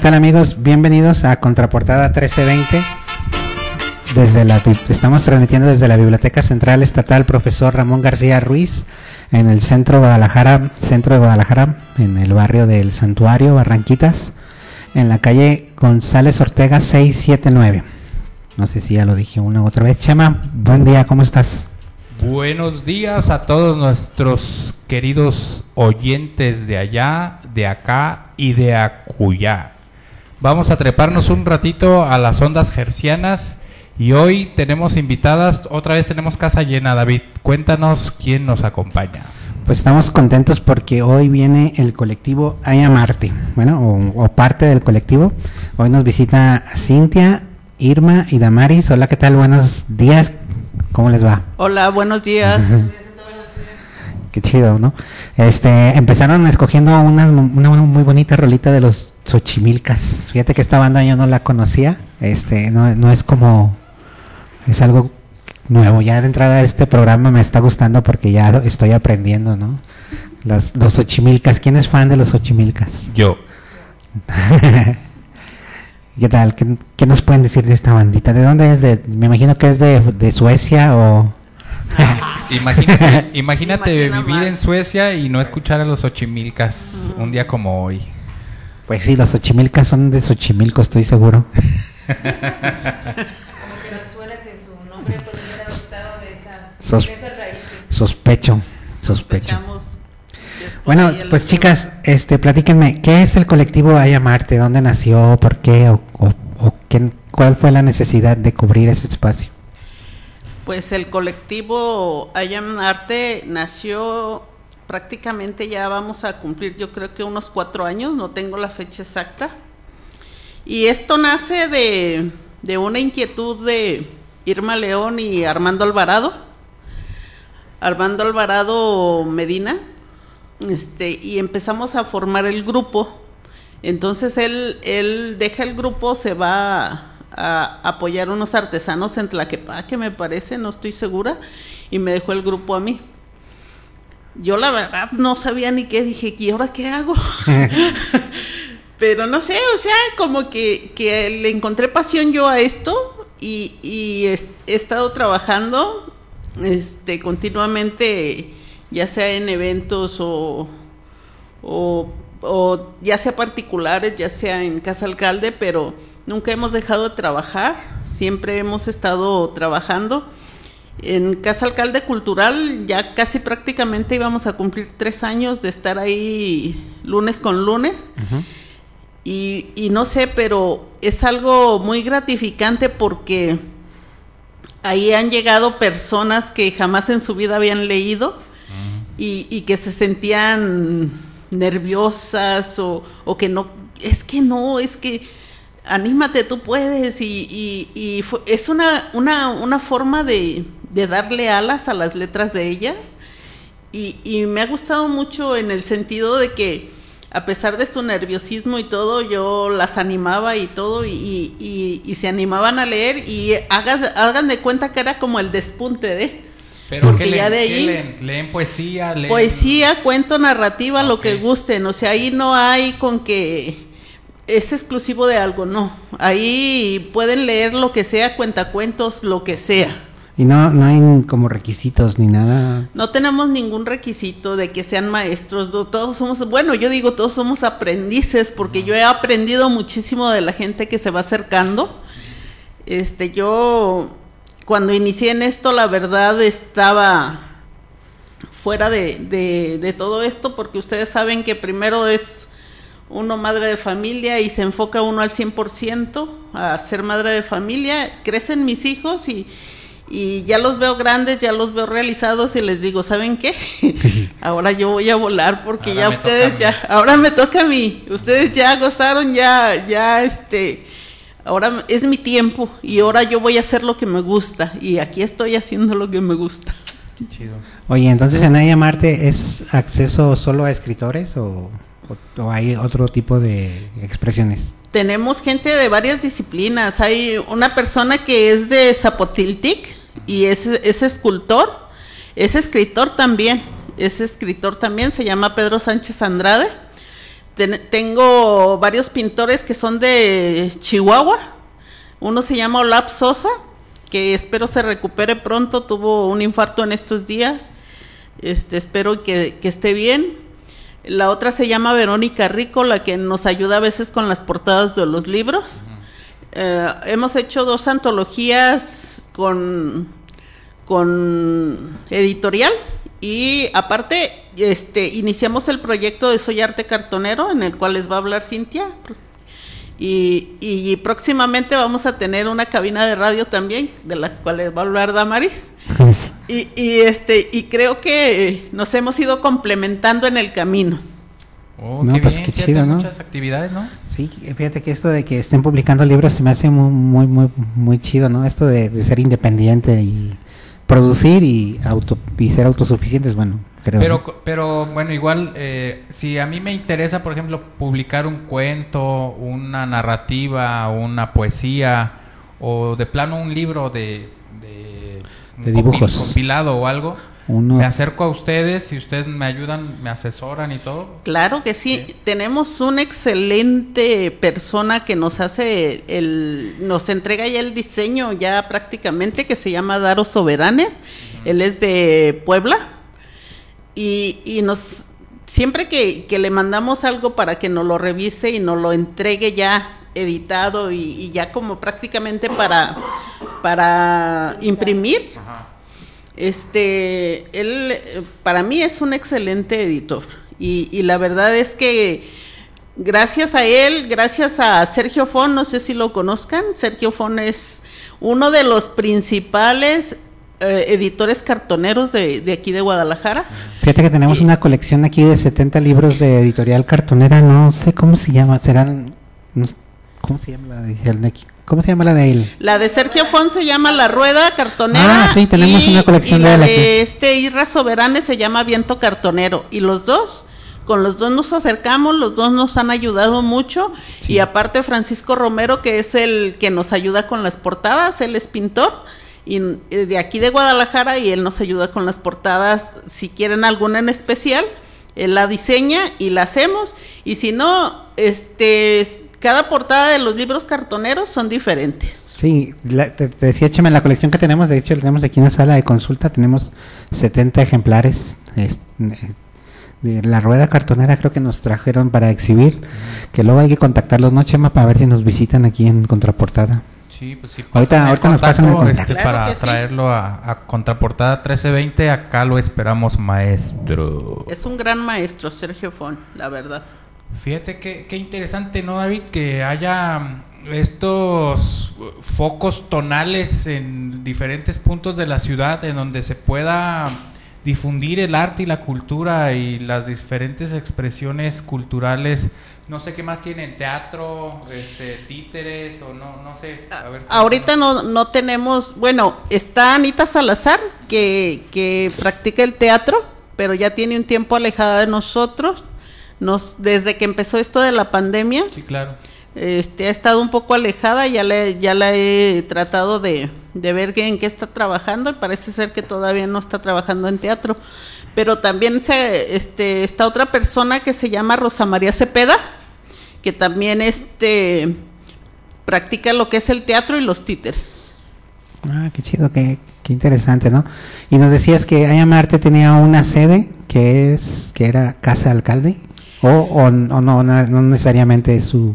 Hola, ¿qué tal amigos? Bienvenidos a Contraportada 1320. Desde la, estamos transmitiendo desde la Biblioteca Central Estatal Profesor Ramón García Ruiz en el centro Guadalajara, centro de Guadalajara, en el barrio del Santuario, Barranquitas, en la calle González Ortega 679. No sé si ya lo dije una u otra vez. Chema, buen día, ¿cómo estás? Buenos días a todos nuestros queridos oyentes de allá, de acá y de acullá. Vamos a treparnos un ratito a las ondas gercianas y hoy tenemos invitadas, otra vez tenemos casa llena, David. Cuéntanos quién nos acompaña. Pues estamos contentos porque hoy viene el colectivo Ay Marte, bueno, o, o, parte del colectivo. Hoy nos visita Cintia, Irma y Damaris. Hola, ¿qué tal? Buenos días. ¿Cómo les va? Hola, buenos días. Qué chido, ¿no? Este, empezaron escogiendo una, una muy bonita rolita de los Xochimilcas. Fíjate que esta banda yo no la conocía. Este, no, no es como, es algo nuevo. Ya de entrada a este programa me está gustando porque ya estoy aprendiendo, ¿no? Los, los Xochimilcas. ¿Quién es fan de los Xochimilcas? Yo. ¿Qué tal? ¿Qué, ¿Qué, nos pueden decir de esta bandita? ¿De dónde es? De, me imagino que es de, de Suecia o... imagínate, imagínate vivir en Suecia y no escuchar a los Xochimilcas un día como hoy. Pues sí, los Xochimilcas son de Xochimilco, estoy seguro. Como que nos suena que su nombre puede adoptado de esas, Sos de esas raíces. sospecho, sospecho. Bueno, pues chicas, este, platíquenme, ¿qué es el colectivo Ay Marte? ¿Dónde nació? ¿Por qué? ¿O, o, o quién- cuál fue la necesidad de cubrir ese espacio? Pues el colectivo Arte nació prácticamente ya vamos a cumplir yo creo que unos cuatro años, no tengo la fecha exacta. Y esto nace de, de una inquietud de Irma León y Armando Alvarado. Armando Alvarado Medina, este, y empezamos a formar el grupo. Entonces él, él deja el grupo, se va a, a apoyar unos artesanos en Tlaquepaque, me parece, no estoy segura, y me dejó el grupo a mí. Yo la verdad no sabía ni qué, dije, ¿y ahora qué hago? Pero no sé, o sea, como que, que le encontré pasión yo a esto y, y he estado trabajando este, continuamente, ya sea en eventos o, o, o ya sea particulares, ya sea en Casa Alcalde, pero nunca hemos dejado de trabajar, siempre hemos estado trabajando. En Casa Alcalde Cultural ya casi prácticamente íbamos a cumplir tres años de estar ahí lunes con lunes. Y, y no sé, pero es algo muy gratificante porque ahí han llegado personas que jamás en su vida habían leído y, y que se sentían nerviosas o, o que no, es que no, es que anímate, tú puedes y, y- y es una, una, una forma de, de darle alas a las letras de ellas y, y me ha gustado mucho en el sentido de que a pesar de su nerviosismo y todo, yo las animaba y todo, y, y- y- y se animaban a leer, y hagas, hagan de cuenta que era como el despunte de Pero Porque ¿qué ya leen? de ¿Qué ahí- leen? ¿Leen poesía? ¿Leen- poesía, cuento, narrativa, lo que gusten, o sea, ahí no hay con que es exclusivo de algo, no, ahí pueden leer lo que sea, cuentacuentos, lo que sea. Y no, no hay como requisitos ni nada. No tenemos ningún requisito de que sean maestros, todos somos, bueno, yo digo, todos somos aprendices, porque yo he aprendido muchísimo de la gente que se va acercando. Este, yo cuando inicié en esto, la verdad estaba fuera de, de- de todo esto, porque ustedes saben que primero es uno madre de familia y se enfoca uno al 100% a ser madre de familia. Crecen mis hijos y, y ya los veo grandes, ya los veo realizados y les digo, ¿saben qué? ahora yo voy a volar porque Ahora ya ustedes ya, ahora me toca a mí. Ustedes ya gozaron, ya, ya este, ahora es mi tiempo y ahora yo voy a hacer lo que me gusta y aquí estoy haciendo lo que me gusta. Qué chido. Oye, entonces en Ay Marte es acceso solo a escritores o, o- hay otro tipo de expresiones? Tenemos gente de varias disciplinas. Hay una persona que es de Zapotiltic y es, es escultor, es escritor también, es escritor también, se llama Pedro Sánchez Andrade. ten- tengo varios pintores que son de Chihuahua. Uno se llama Olap Sosa, que espero se recupere pronto, tuvo un infarto en estos días. Este, espero que, que esté bien. La otra se llama Verónica Rico, la que nos ayuda a veces con las portadas de los libros. Eh, hemos hecho dos antologías con, con editorial y aparte este, iniciamos el proyecto de Soy Arte Cartonero en el cual les va a hablar Cintia. Y, y próximamente vamos a tener una cabina de radio también, de las cuales va a hablar Damaris. Y, y, este, y creo que nos hemos ido complementando en el camino. Oh, No, qué pues bien, qué fíjate, chido, ¿no? Muchas actividades, ¿no? Sí, fíjate que esto de que estén publicando libros se me hace muy, muy, muy, muy chido, ¿no? Esto de, de ser independiente y producir y auto y ser autosuficientes, bueno, creo. Pero, pero bueno, igual, eh, si a mí me interesa, por ejemplo, publicar un cuento, una narrativa, una poesía, o de plano un libro de, de, dibujos. compilado o algo, Uno- me acerco a ustedes y ustedes me ayudan, me asesoran y todo. Claro que sí. Sí. Tenemos una excelente persona que nos hace el, nos entrega ya el diseño ya prácticamente que se llama Daro Soberanes. Él es de Puebla y, y nos siempre que, que le mandamos algo para que nos lo revise y nos lo entregue ya editado y, y ya como prácticamente para para imprimir. Este, él para mí es un excelente editor y, y la verdad es que gracias a él, gracias a Sergio Fon, no sé si lo conozcan, Sergio Fon es uno de los principales eh, editores cartoneros de, de aquí de Guadalajara. Fíjate que tenemos y- una colección aquí de 70 libros de editorial cartonera, no sé cómo se llama, serán, no ¿cómo se llama la de, aquí? ¿Cómo se llama la de él? La de Sergio Fon se llama La Rueda Cartonera. Ah, sí, tenemos una colección y de la él de aquí. este Irra Soberane se llama Viento Cartonero. Y los dos, con los dos nos acercamos, los dos nos han ayudado mucho. Y aparte Francisco Romero, que es el que nos ayuda con las portadas, él es pintor. Y de aquí de Guadalajara y él nos ayuda con las portadas. Si quieren alguna en especial, él la diseña y la hacemos. Y si no, este, es- cada portada de los libros cartoneros son diferentes. Sí, la- te, decía Chema, en la colección que tenemos, de hecho, tenemos aquí en la sala de consulta, tenemos 70 ejemplares. es- de la rueda cartonera creo que nos trajeron para exhibir, que luego hay que contactarlos, ¿no, Chema? Para ver si nos visitan aquí en Contraportada. Sí, pues sí. Ahorita- ahorita nos pasan el contacto, contacto. este, Claro para sí. traerlo a, a Contraportada 1320. Acá lo esperamos, maestro. Es un gran maestro, Sergio Fon, la verdad. Fíjate que, qué interesante, ¿no, David? Que haya mm, estos uh, focos tonales en diferentes puntos de la ciudad en donde se pueda difundir el arte y la cultura y las diferentes expresiones culturales. No sé qué más tienen, teatro, este, títeres o no, no sé. A ver, Ahorita no, no tenemos, bueno, está Anita Salazar, que, que practica el teatro, pero ya tiene un tiempo alejada de nosotros. Nos, desde que empezó esto de la pandemia, Sí, claro. este, ha estado un poco alejada, ya le, ya la he tratado de, de ver en qué está trabajando y parece ser que todavía no está trabajando en teatro. Pero también se, este, está otra persona que se llama Rosa María Cepeda, que también este, practica lo que es el teatro y los títeres. Ah, qué chido, qué, qué interesante, ¿no? Y nos decías que Ayamarte tenía una sede que es que era Casa Alcalde, o, o, o no, no necesariamente su...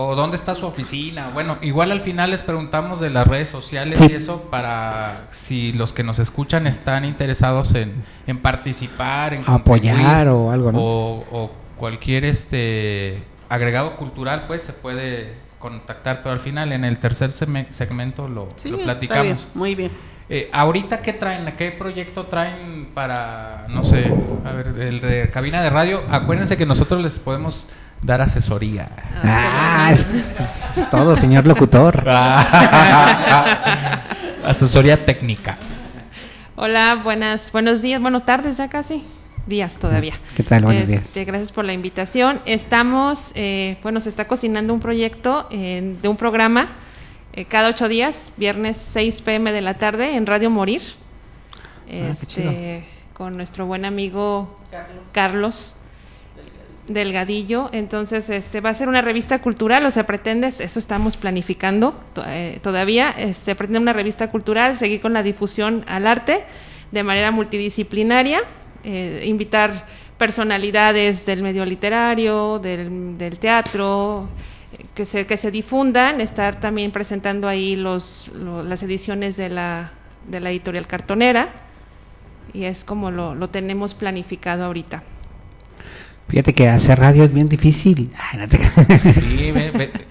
¿O dónde está su oficina? Bueno, igual al final les preguntamos de las redes sociales Sí. y eso para si los que nos escuchan están interesados en, en participar, en Apoyar o algo, ¿no? O, o cualquier este agregado cultural, pues se puede contactar, pero al final en el tercer segmento lo, Sí, lo está platicamos. bien, muy bien. Eh, ahorita qué traen, qué proyecto traen para, no sé, a ver, el de cabina de radio. Acuérdense que nosotros les podemos dar asesoría. Ah, es, es todo, señor locutor. asesoría técnica. Hola, buenas, buenos días, bueno, tardes ya casi, días todavía. ¿Qué tal? Buenos días. Este, Gracias por la invitación. Estamos, eh, bueno, se está cocinando un proyecto eh, de un programa eh, cada ocho días, viernes 6 pm de la tarde en Radio Morir, qué este, con nuestro buen amigo Carlos, Delgadillo. Entonces, este va a ser una revista cultural, o se pretende, eso estamos planificando eh, todavía, se pretende una revista cultural, seguir con la difusión al arte de manera multidisciplinaria, eh, invitar personalidades del medio literario, del, teatro, que se, que se difundan, estar también presentando ahí los, las ediciones de la, de la editorial cartonera, y es como lo, lo tenemos planificado ahorita. Fíjate que hacer radio es bien difícil. sí,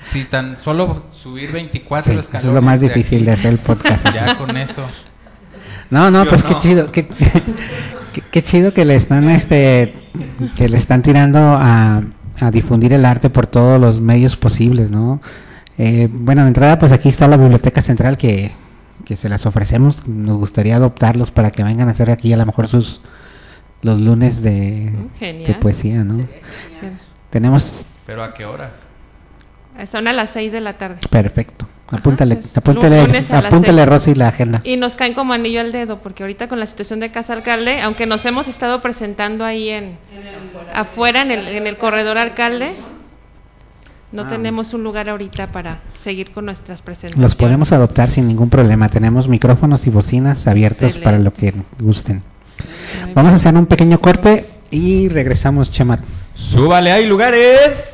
si tan solo subir 24 sí, Eso es lo más difícil de hacer el podcast. Ya con eso. No, no, pues qué chido, qué, qué, chido que le están, este, que le están tirando a, a difundir el arte por todos los medios posibles, ¿no? Eh, bueno, de entrada, pues aquí está la Biblioteca Central que, que se las ofrecemos. Nos gustaría adoptarlos para que vengan a hacer aquí a lo mejor sus los lunes de, de poesía, ¿no? Tenemos... ¿Pero a qué horas? Son a las 6 de la tarde. Perfecto. Apúntale, apúntale, apúntale Rosy la agenda. Y nos caen como anillo al dedo, porque ahorita con la situación de Casa Alcalde, aunque nos hemos estado presentando ahí en, afuera, en el, en el corredor alcalde, no ah. tenemos un lugar ahorita para seguir con nuestras presentaciones. Los podemos adoptar sin ningún problema. Tenemos micrófonos y bocinas abiertos para lo que gusten. Vamos a hacer un pequeño corte y regresamos, Chemat. Súbale, hay lugares.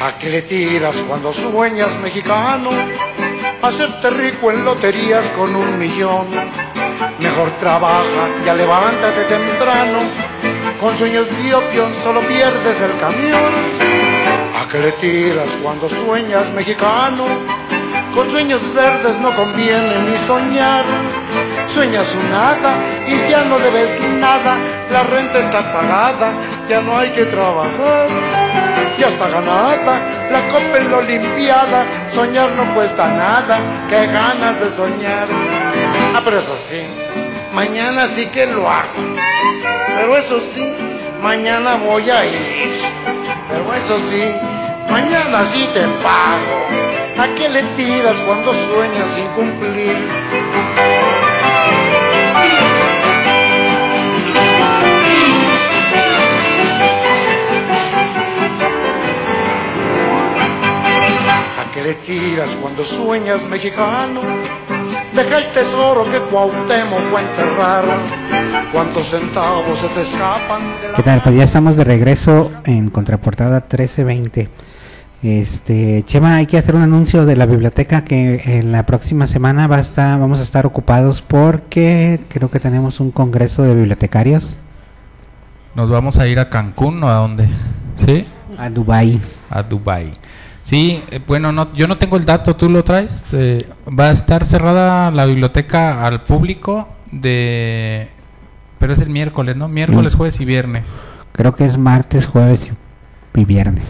¿A qué le tiras cuando sueñas mexicano? Hacerte rico en loterías con un millón Mejor trabaja, ya levántate temprano. Con sueños diopios solo pierdes el camión. ¿A qué le tiras cuando sueñas mexicano? Con sueños verdes no conviene ni soñar. Sueñas un nada y ya no debes nada. La renta está pagada, ya no hay que trabajar. Ya está ganada, la copa en la olimpiada. Soñar no cuesta nada, qué ganas de soñar. Ah, pero eso sí mañana sí que lo hago. Pero eso sí, mañana voy a ir. Pero eso sí, mañana sí te pago. ¿A qué le tiras cuando sueñas sin cumplir? ¿A qué le tiras cuando sueñas mexicano? Deja el tesoro que Cuauhtémoc fue a enterrar. ¿Cuántos centavos se te escapan? ¿Qué tal? Pues ya estamos de regreso en Contraportada 1320. Este, Chema, hay que hacer un anuncio de la biblioteca que en la próxima semana va a estar, vamos a estar ocupados porque creo que tenemos un congreso de bibliotecarios. Nos vamos a ir a Cancún o a dónde? ¿Sí? A Dubai. A Dubai. Sí, eh, bueno, no, yo no tengo el dato, ¿tú lo traes? Eh, va a estar cerrada la biblioteca al público de... Pero es el miércoles, ¿no? Miércoles, jueves y viernes. Creo que es martes, jueves y viernes.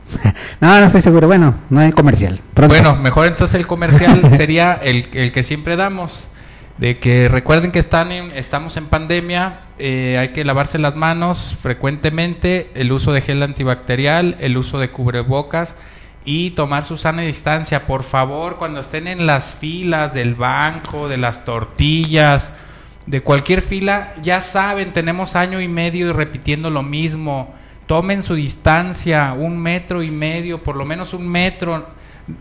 no, no estoy seguro. Bueno, no hay comercial. Bueno, mejor entonces el comercial sería el, el, que siempre damos. De que recuerden que están en, estamos en pandemia, eh, hay que lavarse las manos frecuentemente, el uso de gel antibacterial, el uso de cubrebocas y tomar su sana distancia. Por favor, cuando estén en las filas del banco, de las tortillas, de cualquier fila, ya saben, tenemos año y medio repitiendo lo mismo. Tomen su distancia, un metro y medio, por lo menos un metro.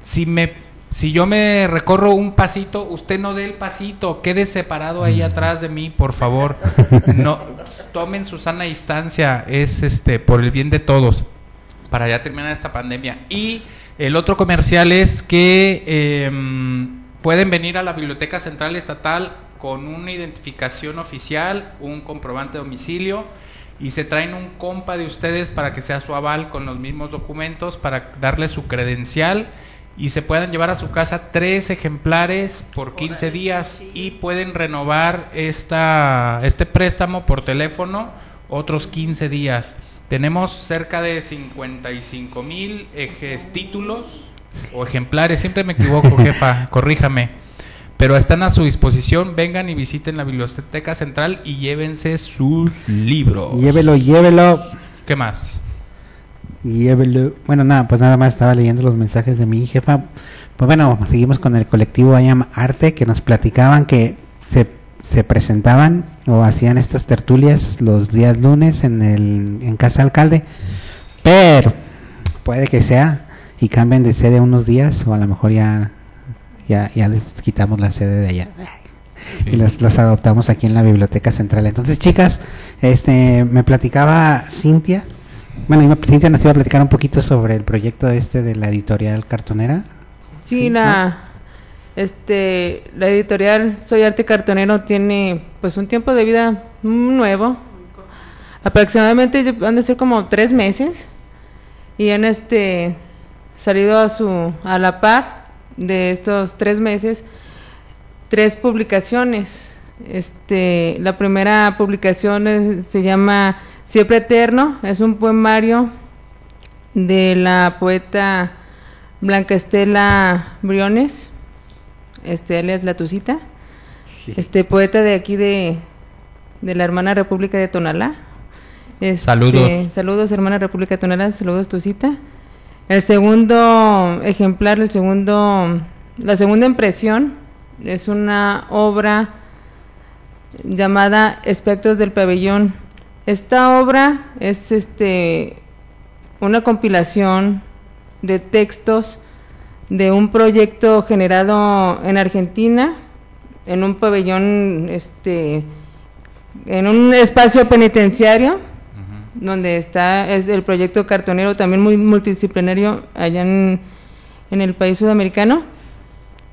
Si me si yo me recorro un pasito, usted no dé el pasito, quede separado ahí atrás de mí, por favor. No tomen su sana distancia, es este por el bien de todos para ya terminar esta pandemia. Y el otro comercial es que em, pueden venir a la Biblioteca Central Estatal con una identificación oficial, un comprobante de domicilio y se traen un compa de ustedes para que sea su aval con los mismos documentos para darle su credencial y se puedan llevar a su casa tres ejemplares por 15 días y pueden renovar esta, este préstamo por teléfono otros 15 días. Tenemos cerca de 55 mil ejes títulos o ejemplares, siempre me equivoco, jefa, corríjame. Pero están a su disposición, vengan y visiten la Biblioteca Central y llévense sus libros. Llévelo, llévelo. ¿Qué más? Llévelo. Bueno, nada, pues nada más estaba leyendo los mensajes de mi jefa. Pues bueno, seguimos con el colectivo Ayam Arte que nos platicaban que se, se presentaban o hacían estas tertulias los días lunes en, el, en Casa Alcalde. Pero puede que sea y cambien de sede unos días o a lo mejor ya, ya, ya les quitamos la sede de allá y los, los adoptamos aquí en la biblioteca central. Entonces, chicas, este, me platicaba Cintia, bueno, Cintia nos iba a platicar un poquito sobre el proyecto este de la editorial cartonera. Sí, Sí, la, este, la editorial Soy Arte Cartonero tiene pues un tiempo de vida nuevo. Aproximadamente han de ser como tres meses y han este salido a su a la par de estos tres meses tres publicaciones. Este, la primera publicación se llama Siempre Eterno, es un poemario de la poeta Blanca Estela Briones, este alias La Tucita, este poeta de aquí de, de la hermana República de Tonalá. Este, Saludos. Saludos, hermana República de Tonalá, saludos Tucita. El segundo ejemplar, el segundo, la segunda impresión es una obra llamada Espectros del Pabellón. Esta obra es este una compilación de textos de un proyecto generado en Argentina en un pabellón este en un espacio penitenciario donde está es el proyecto cartonero también muy multidisciplinario allá en, en el país sudamericano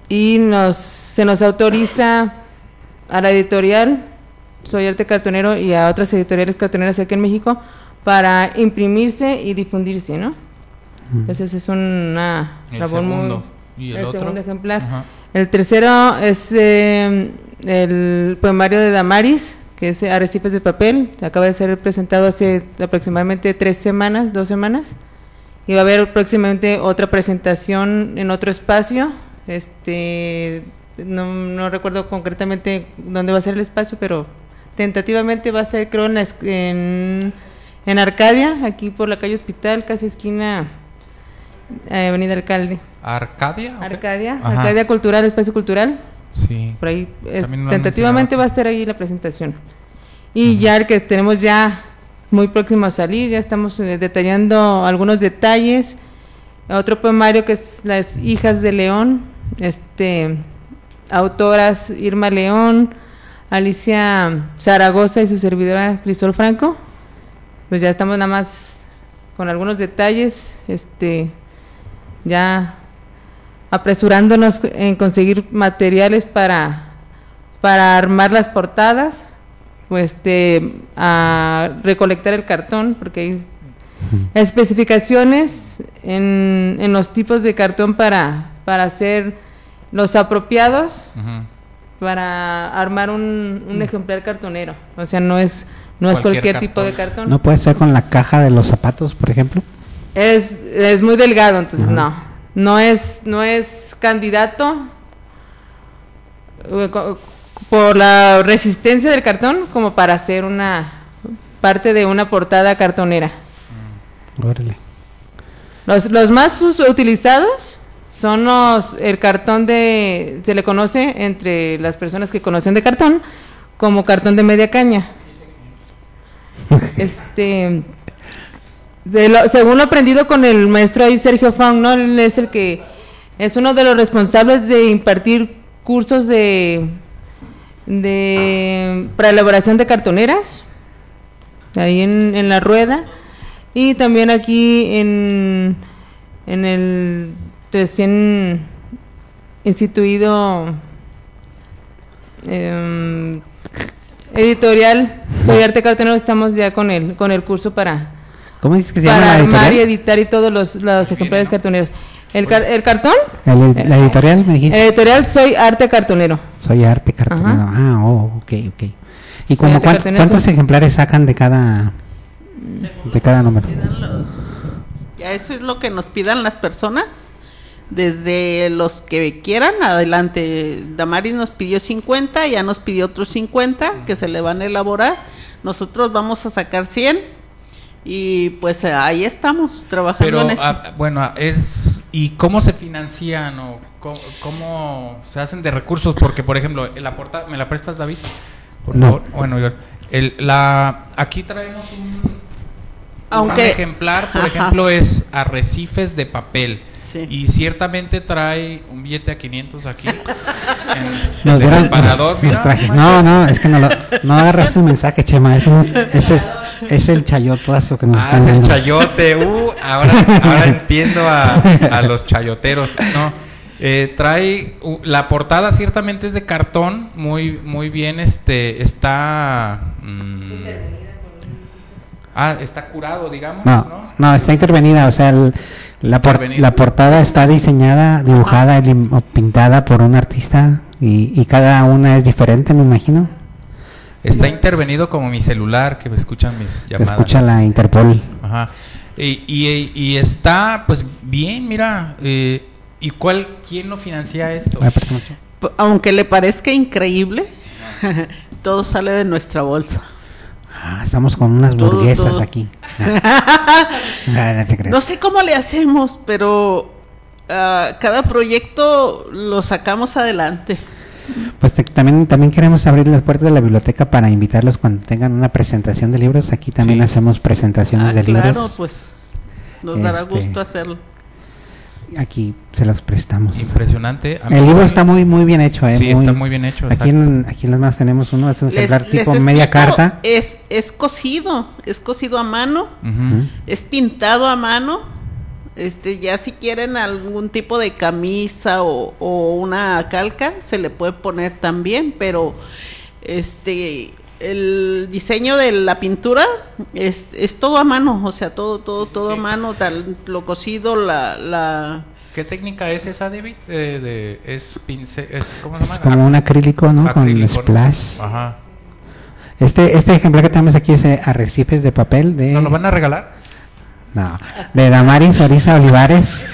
y nos se nos autoriza a la editorial Soy Arte Cartonero y a otras editoriales cartoneras aquí en México para imprimirse y difundirse, ¿no? Entonces es una El labor muy- segundo. ¿Y el otro? segundo ejemplar. Ajá. El tercero es eh, el poemario de Damaris, que es Arrecifes de Papel. Acaba de ser presentado hace aproximadamente tres semanas, dos semanas. Y va a haber próximamente otra presentación en otro espacio. Este, no, no recuerdo concretamente dónde va a ser el espacio, pero tentativamente va a ser, creo, en, la es- en, en Arcadia, aquí por la calle Hospital, casi esquina eh, Avenida Alcalde. ¿Arcadia? Arcadia, Ajá. Arcadia Cultural, Espacio Cultural. Sí. Por ahí, es- tentativamente va a estar ahí la presentación. Y ya el que tenemos ya muy próximo a salir, ya estamos eh, detallando algunos detalles. Otro poemario que es Las hijas de León, este autoras Irma León, Alicia Zaragoza y su servidora Crisol Franco. Pues ya estamos nada más con algunos detalles, este ya apresurándonos en conseguir materiales para, para armar las portadas, pues este, a recolectar el cartón, porque hay especificaciones en, en los tipos de cartón para, para hacer los apropiados para armar un, un ejemplar cartonero. O sea, no es, no es Cualquier cualquier tipo de cartón. cartón. ¿No puede ser con la caja de los zapatos, por ejemplo? Es, es muy delgado, entonces Ajá. no. No es, no es candidato eh, por la resistencia del cartón como para hacer una parte de una portada cartonera. Órale. Los, los más utilizados son los, el cartón de, se le conoce entre las personas que conocen de cartón como cartón de media caña. Este, de lo- según lo aprendido con el maestro ahí Sergio Fong, ¿no? Él es el que es uno de los responsables de impartir cursos de, de para elaboración de cartoneras ahí en, en la rueda y también aquí en, en el recién instituido em, editorial Soy Arte Cartonero estamos ya con el con el curso para ¿Cómo dices que se llama para la armar y editorial? editar y todos los, los ejemplares cartoneros. ¿El, car- el cartón? El- la editorial me dijiste. Editorial Soy Arte Cartonero. Soy arte cartonero. Ajá. Ah, oh, ok, ok. ¿Y como cuántos ejemplares sacan de cada de cada número? Los- Ya eso es lo que nos pidan las personas. Desde los que quieran, adelante. Damaris nos pidió 50, ya nos pidió otros 50 que se le van a elaborar. Nosotros vamos a sacar 100, Y pues eh, ahí estamos trabajando Pero, en eso. ah, bueno, es. ¿Y cómo se financian o cómo, cómo se hacen de recursos? Porque, por ejemplo, la portada. ¿Me la prestas, David? Por No. favor. Bueno, yo- el, la, aquí traemos un. Aunque- un ejemplar, por Ajá. ejemplo, es arrecifes de papel. Sí. Y ciertamente trae un billete a 500 aquí. en Nos el nos- traje-. No, no, es que no, lo, no agarras el mensaje, Chema. Es, un- el, es el chayotazo que nos Ah, están es el dando. chayote. Uh, ahora, ahora entiendo a, a los chayoteros. No, eh, trae uh, la portada ciertamente es de cartón, muy muy bien. Este está. mm, ah, está curado, digamos. No, ¿no? no, está intervenida. O sea, el- la, por- la portada está diseñada, dibujada o pintada por un artista y, y cada una es diferente, me imagino. Está intervenido como mi celular que me escuchan mis llamadas. Escucha la Interpol. Ajá. Y, y- y está, pues bien, mira. eh, ¿Y cuál, quién lo financia esto? Aunque le parezca increíble, todo sale de nuestra bolsa. Ah, estamos con unas Todo, burguesas todo. aquí. Ah, no te creas. No sé cómo le hacemos, pero ah, cada proyecto lo sacamos adelante. Pues te- también, también queremos abrir las puertas de la biblioteca para invitarlos cuando tengan una presentación de libros. Aquí también Sí. hacemos presentaciones Ah, de claro, libros. pues nos dará Este, gusto hacerlo. Aquí se los prestamos. Impresionante. El libro sí- está muy muy bien hecho, ¿eh? Sí, está muy bien hecho, Aquí en, aquí en las manos tenemos uno, es un Les- ejemplar les tipo media explico, carta. Es, es cosido, es cosido a mano, es pintado a mano. Este, ya si quieren algún tipo de camisa o, o una calca, se le puede poner también, pero este el diseño de la pintura es, es todo a mano, o sea, todo, todo, todo a mano, tal, lo cosido, la, la ¿Qué técnica es esa, David? Eh, de, es pincel, es, ¿cómo se llama? Es como un acrílico, ¿no? Acrílico, Con ¿no? splash. Ajá. Este, este ejemplar que tenemos aquí es de arrecifes de papel de... ¿Nos lo van a regalar? No, de Damaris Orisa Olivares.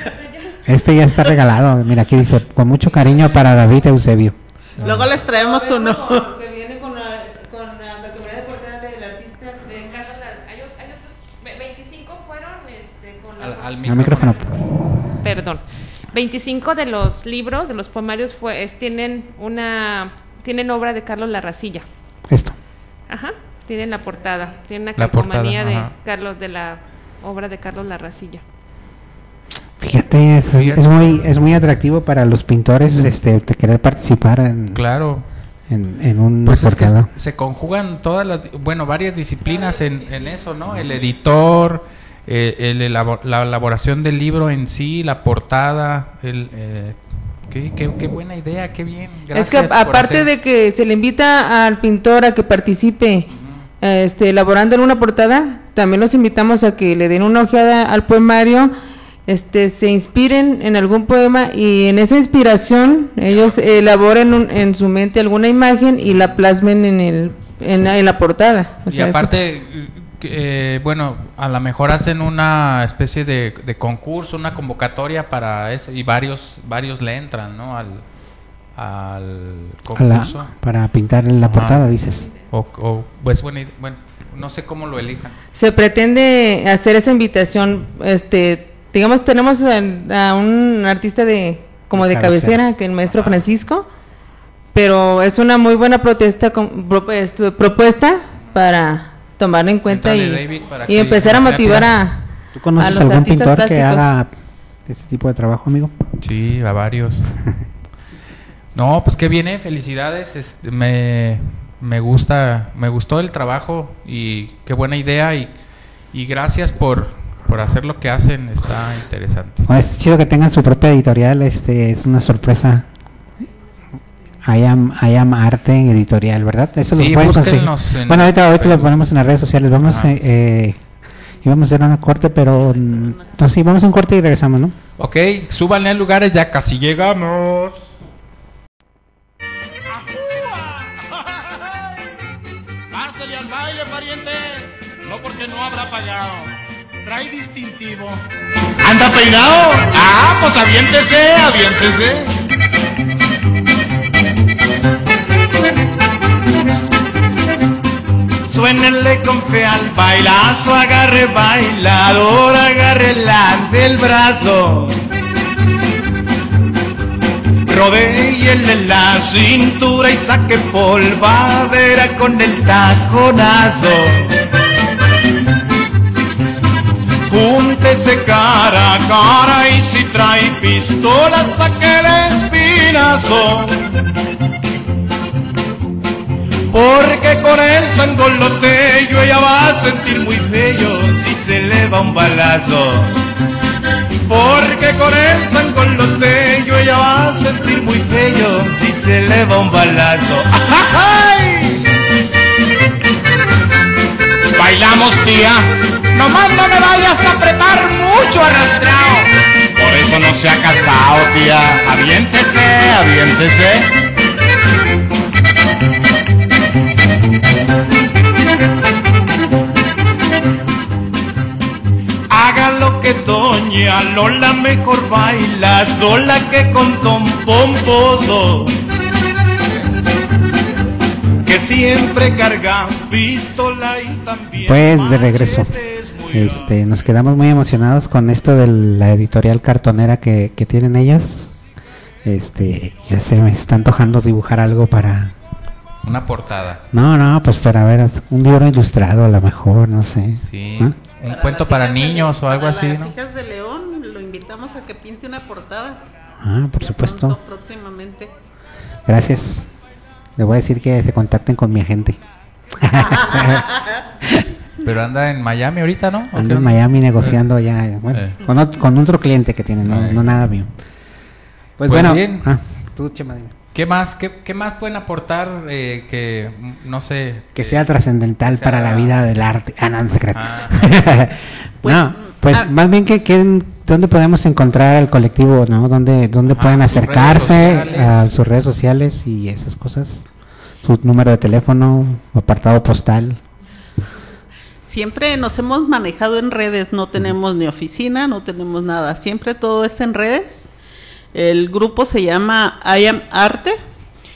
Este ya está regalado. Mira, aquí dice, con mucho cariño para David Eusebio. luego les traemos uno. Que viene con la, con la categoría de portada del artista. De Carlos La- hay, otros, ve- 25 fueron este, con la- Al, al El micrófono. Perdón. 25 de los libros, de los poemarios, fue, es- tienen una tienen obra de Carlos Larracilla. Esto. Ajá. Tienen la portada. Tienen una La portada, calcomanía de ajá. Carlos de la obra de Carlos Larracilla. Fíjate, es, Fíjate. es muy es muy atractivo para los pintores este de querer participar en, Claro. en, en un Pues es que se, conjugan todas las, bueno, varias disciplinas en, en eso, ¿no? El editor, eh, el elabo- la elaboración del libro en sí, la portada, el... eh, qué, qué- qué buena idea, qué bien. es que aparte hacer- de que se le invita al pintor a que participe este, elaborando en una portada, también los invitamos a que le den una ojeada al poemario, este, se inspiren en algún poema y en esa inspiración ellos elaboren un- en su mente alguna imagen y la plasmen en, el, en, la- en la portada. O Y sea, aparte, eh, bueno, a lo mejor hacen una especie de, de concurso, una convocatoria para eso y varios varios le entran, ¿no? Al, al la- concurso. para pintar en la Ajá. portada, dices. O, o, pues bueno, no sé cómo lo elijan. se pretende hacer esa invitación este digamos tenemos a, a un artista de como de Cabecera. cabecera que el maestro Francisco pero es una muy buena protesta con- pro- este, propuesta para tomarla en cuenta y, Entrale, David, para y que empezar a motivar a, ¿Tú a conoces los algún artistas pintor que haga este tipo de trabajo, amigo? Sí, a varios. no, pues qué bien, eh, felicidades. este, me, me gusta, me gustó el trabajo y qué buena idea y, y gracias por, por hacer lo que hacen, está interesante. Bueno, es chido que tengan su propia editorial, este es una sorpresa. I am, I am Arte editorial, ¿verdad? Eso Sí, lo pueden conseguir. Bueno, ahorita, ahorita lo ponemos en las redes sociales. Vamos, Ajá. eh, íbamos a hacer una corte, pero mm, no, sí, vamos a un corte y regresamos, ¿no? Ok, súbanle a lugares, ya casi llegamos. No porque no habrá pagado. Trae distintivo. ¿Anda peinado? Ah, pues aviéntese, aviéntese. Suena ponerle con fe al bailazo, agarre bailador, agarre la del brazo. Rodéele la cintura y saque polvadera con el taconazo. Júntese cara a cara y si trae pistola saque el espinazo. Porque con el sangoloteyo ella va a sentir muy feo si se le va un balazo. Porque con el sangoloteyo ella va a sentir muy feo si se le va un balazo. ¡Ay! Bailamos, tía. Nomás no me vayas a apretar mucho arrastrado. Por eso no se ha casado, tía. Aviéntese, aviéntese. Haga lo que doña Lola mejor baila sola que con Don Pomposo. Siempre carga pistola y también. Pues de regreso. Este, nos quedamos muy emocionados con esto de la editorial cartonera que, que tienen ellas. Este, ya se me está antojando dibujar algo para... Una portada. No, no, pues para ver un libro ilustrado a lo mejor, no sé. Sí. ¿Ah? Un Para cuento para hijas de- niños o algo para así, las ¿no? hijas de León lo invitamos a que pinte una portada. Ah, por Ya supuesto. pronto, próximamente. Gracias. Le voy a decir que se contacten con mi agente. Pero anda en Miami ahorita, ¿no? ¿O Ando qué en? Miami negociando ya, bueno, Eh. con, ot- con otro cliente que tiene, no, Eh. no nada mío. Pues, Pues bueno, ah, tú, Chema, dime. ¿Qué más, qué, qué más pueden aportar eh, que, no sé... que sea trascendental para la vida del arte. Ah, no, no. Ah. Pues, no, pues ah. más bien que, que dónde podemos encontrar al colectivo, ¿no? ¿Dónde, dónde Ajá, pueden redes acercarse a sus redes sociales y esas cosas? Su número de teléfono, apartado postal. Siempre nos hemos manejado en redes, no tenemos ni oficina, no tenemos nada, siempre todo es en redes. El grupo se llama I Am Arte.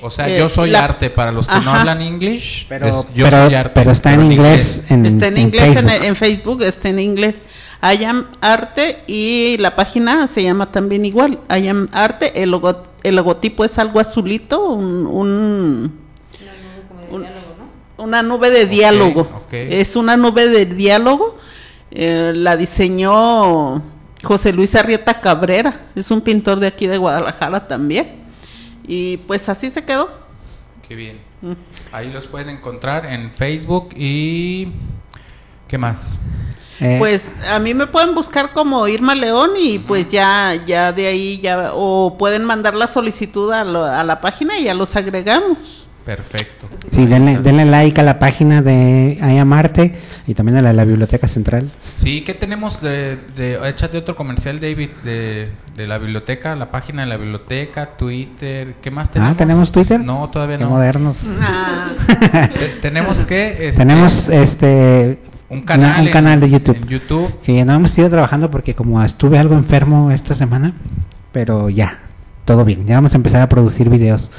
O sea, Eh, yo soy la- arte para los que no hablan English. Pero, es yo pero, soy arte. pero está en inglés. En, está en en inglés en, Facebook. en Facebook, está en inglés. I Am Arte y la página se llama también igual, I Am Arte. El, logo- el logotipo es algo azulito, un, un- un- una nube de diálogo. Es una nube de diálogo. eh, la diseñó José Luis Arrieta Cabrera, es un pintor de aquí de Guadalajara también. Y pues así se quedó. Qué bien. Mm. Ahí los pueden encontrar en Facebook y... ¿Qué más? Eh, Pues a mí me pueden buscar como Irma León y pues ya ya de ahí ya o pueden mandar la solicitud a, lo- a la página y ya los agregamos. Perfecto. sí, denle, denle like a la página de I Am Arte y también a la de la Biblioteca Central. Sí, ¿qué tenemos de, de échate otro comercial, David, de, de la biblioteca, la página de la biblioteca, Twitter, ¿qué más tenemos? Ah, ¿tenemos Twitter? No, todavía Qué no. modernos. Ah, Te- tenemos que... este, Tenemos este un canal, una- un en- canal de YouTube. En YouTube. que no hemos ido trabajando porque como estuve algo enfermo esta semana, pero ya, todo bien, ya vamos a empezar a producir videos.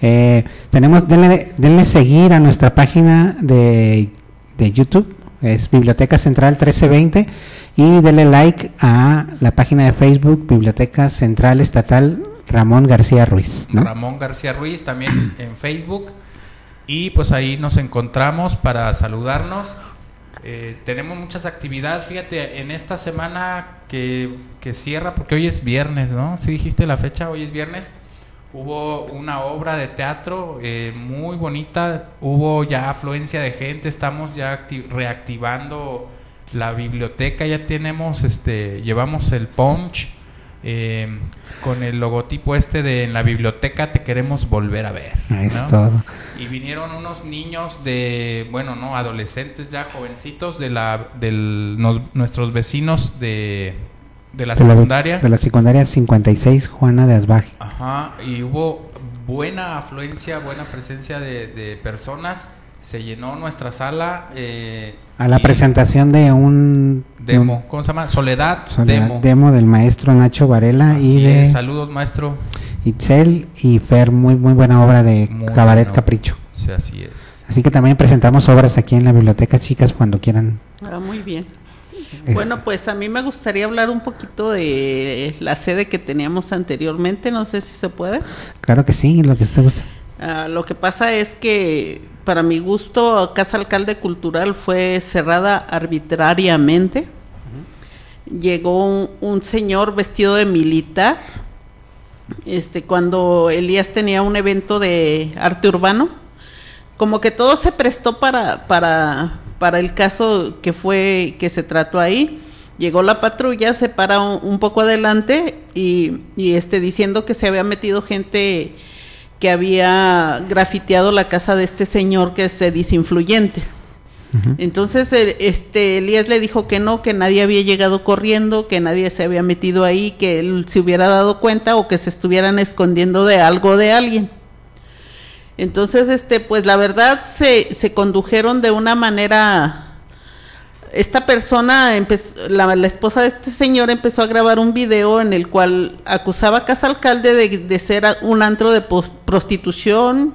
Eh, tenemos, denle, denle seguir a nuestra página de, de YouTube, es Biblioteca Central 1320, y denle like a la página de Facebook Biblioteca Central Estatal Ramón García Ruiz. Ramón García Ruiz también en Facebook. Y pues ahí nos encontramos para saludarnos. Eh, tenemos muchas actividades. Fíjate, en esta semana que, que cierra, porque hoy es viernes, ¿no? Si dijiste la fecha, hoy es viernes. Hubo una obra de teatro eh, muy bonita. Hubo ya afluencia de gente. Estamos ya acti- reactivando la biblioteca. Ya tenemos, este, llevamos el punch eh, con el logotipo este de en la biblioteca te queremos volver a ver. Es ¿no? todo. Y vinieron unos niños de, bueno, no, adolescentes ya jovencitos de la, del, nos- nuestros vecinos de, de la De secundaria. De la secundaria 56, Juana de Asbaje. Ajá, y hubo buena afluencia, buena presencia de, de personas. Se llenó nuestra sala. eh, A la presentación de un de un- Demo, ¿cómo se llama? Soledad, Soledad Demo. demo del maestro Nacho Varela Así y de es, saludos maestro. Itzel y Fer, muy muy buena obra de Muy Cabaret bueno. Capricho. Sí, Sí, así es. Así que también presentamos obras aquí en la biblioteca, chicas, cuando quieran. Ah, muy bien. Bueno, pues a mí me gustaría hablar un poquito de la sede que teníamos anteriormente, no sé si se puede. Claro que sí, lo que usted. Ah, lo que pasa es que para mi gusto Casa Alcalde Cultural fue cerrada arbitrariamente. Llegó un, un señor vestido de militar, este, cuando Elías tenía un evento de arte urbano, como que todo se prestó para, para, para el caso que fue, que se trató ahí. Llegó la patrulla, se para un, un poco adelante y, y este, diciendo que se había metido gente que había grafiteado la casa de este señor que es eh, disinfluyente. Entonces eh, este Elías le dijo que no, que nadie había llegado corriendo, que nadie se había metido ahí, que él se hubiera dado cuenta o que se estuvieran escondiendo de algo de alguien. Entonces, este, pues la verdad se, se condujeron de una manera. Esta persona, la, esposa de este señor, empezó a grabar un video en el cual acusaba a Casa Alcalde de, ser un antro de prostitución,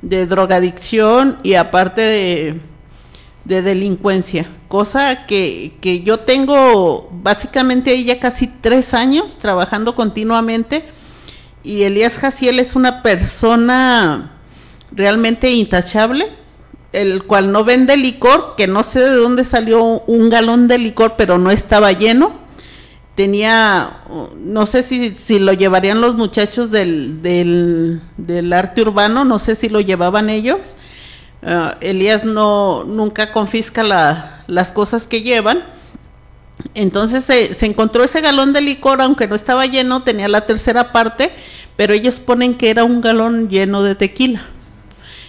de drogadicción y aparte de, de delincuencia. Cosa que, que yo tengo básicamente ya casi tres años trabajando continuamente y Elías Jaciel es una persona realmente intachable, el cual no vende licor, que no sé de dónde salió un galón de licor, pero no estaba lleno. Tenía, uh, no sé si, si lo llevarían los muchachos del, del, del arte urbano, no sé si lo llevaban ellos. Ah, Elías no nunca confisca la- las cosas que llevan. Entonces se, se encontró ese galón de licor, aunque no estaba lleno, tenía la tercera parte, pero ellos ponen que era un galón lleno de tequila.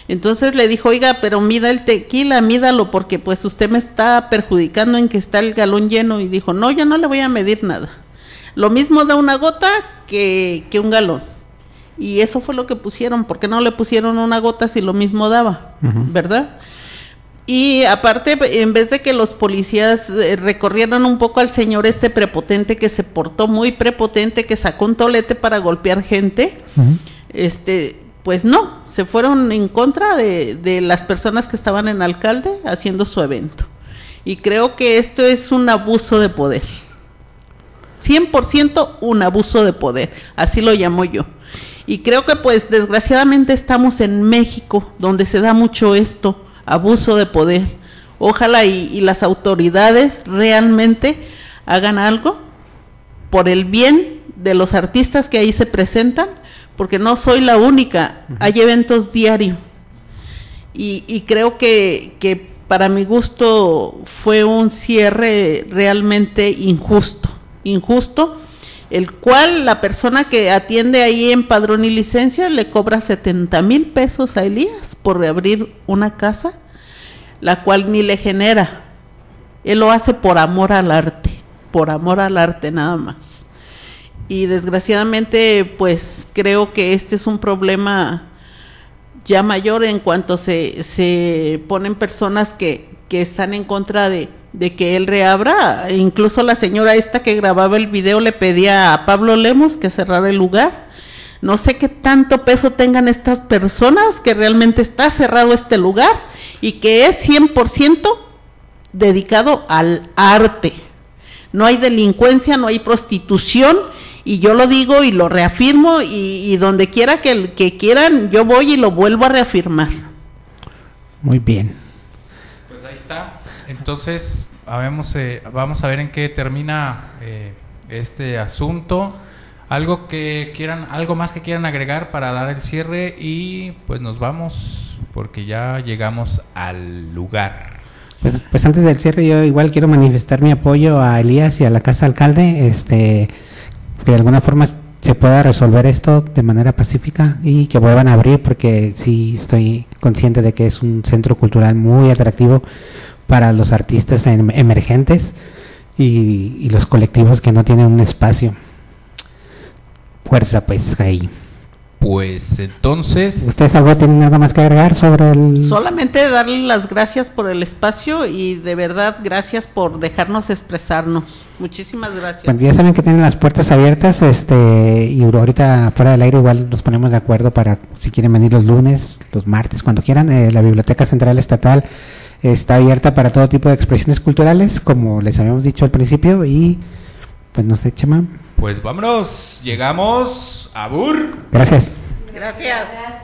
Entonces le dijo, oiga, pero mida el tequila, mídalo, porque pues usted me está perjudicando en que está el galón lleno. Y dijo, no, yo no le voy a medir nada. Lo mismo da una gota que, que un galón. Y eso fue lo que pusieron, porque no le pusieron una gota si lo mismo daba. ¿verdad? Y aparte, en vez de que los policías eh, recorrieran un poco al señor este prepotente que se portó muy prepotente, que sacó un tolete para golpear gente, este, pues no, se fueron en contra de, de las personas que estaban en alcalde haciendo su evento. Y creo que esto es un abuso de poder. 100% un abuso de poder, así lo llamo yo. Y creo que pues desgraciadamente estamos en México, donde se da mucho esto, abuso de poder. Ojalá y, y las autoridades realmente hagan algo por el bien de los artistas que ahí se presentan, porque no soy la única, hay eventos diarios. Y, y creo que, que para mi gusto fue un cierre realmente injusto, injusto, el cual la persona que atiende ahí en padrón y licencia le cobra 70 mil pesos a Elías por reabrir una casa, la cual ni le genera. Él lo hace por amor al arte, por amor al arte nada más. Y desgraciadamente, pues creo que este es un problema ya mayor en cuanto se, se ponen personas que, que están en contra de, de que él reabra. Incluso la señora esta que grababa el video le pedía a Pablo Lemos que cerrara el lugar. No sé qué tanto peso tengan estas personas que realmente está cerrado este lugar y que es 100% dedicado al arte. No hay delincuencia, no hay prostitución y yo lo digo y lo reafirmo y, y donde quiera que, que quieran yo voy y lo vuelvo a reafirmar. Muy bien. Pues ahí está. Entonces, habemos, eh, vamos a ver en qué termina eh, este asunto. Algo que quieran, algo más que quieran agregar para dar el cierre y pues nos vamos porque ya llegamos al lugar. Pues, pues antes del cierre yo igual quiero manifestar mi apoyo a Elías y a la Casa Alcalde, este, que de alguna forma se pueda resolver esto de manera pacífica y que vuelvan a abrir porque sí estoy consciente de que es un centro cultural muy atractivo para los artistas em- emergentes y, y los colectivos que no tienen un espacio. Fuerza pues ahí. Pues entonces... ¿Ustedes algo tienen algo más que agregar sobre el...? Solamente darle las gracias por el espacio y de verdad gracias por dejarnos expresarnos. Muchísimas gracias. Pues ya saben que tienen las puertas abiertas, este, y ahorita fuera del aire igual nos ponemos de acuerdo para si quieren venir los lunes, los martes, cuando quieran. Eh, la Biblioteca Central Estatal está abierta para todo tipo de expresiones culturales, como les habíamos dicho al principio, y pues no sé, Chema. Pues vámonos, llegamos a Bur. Gracias. Gracias.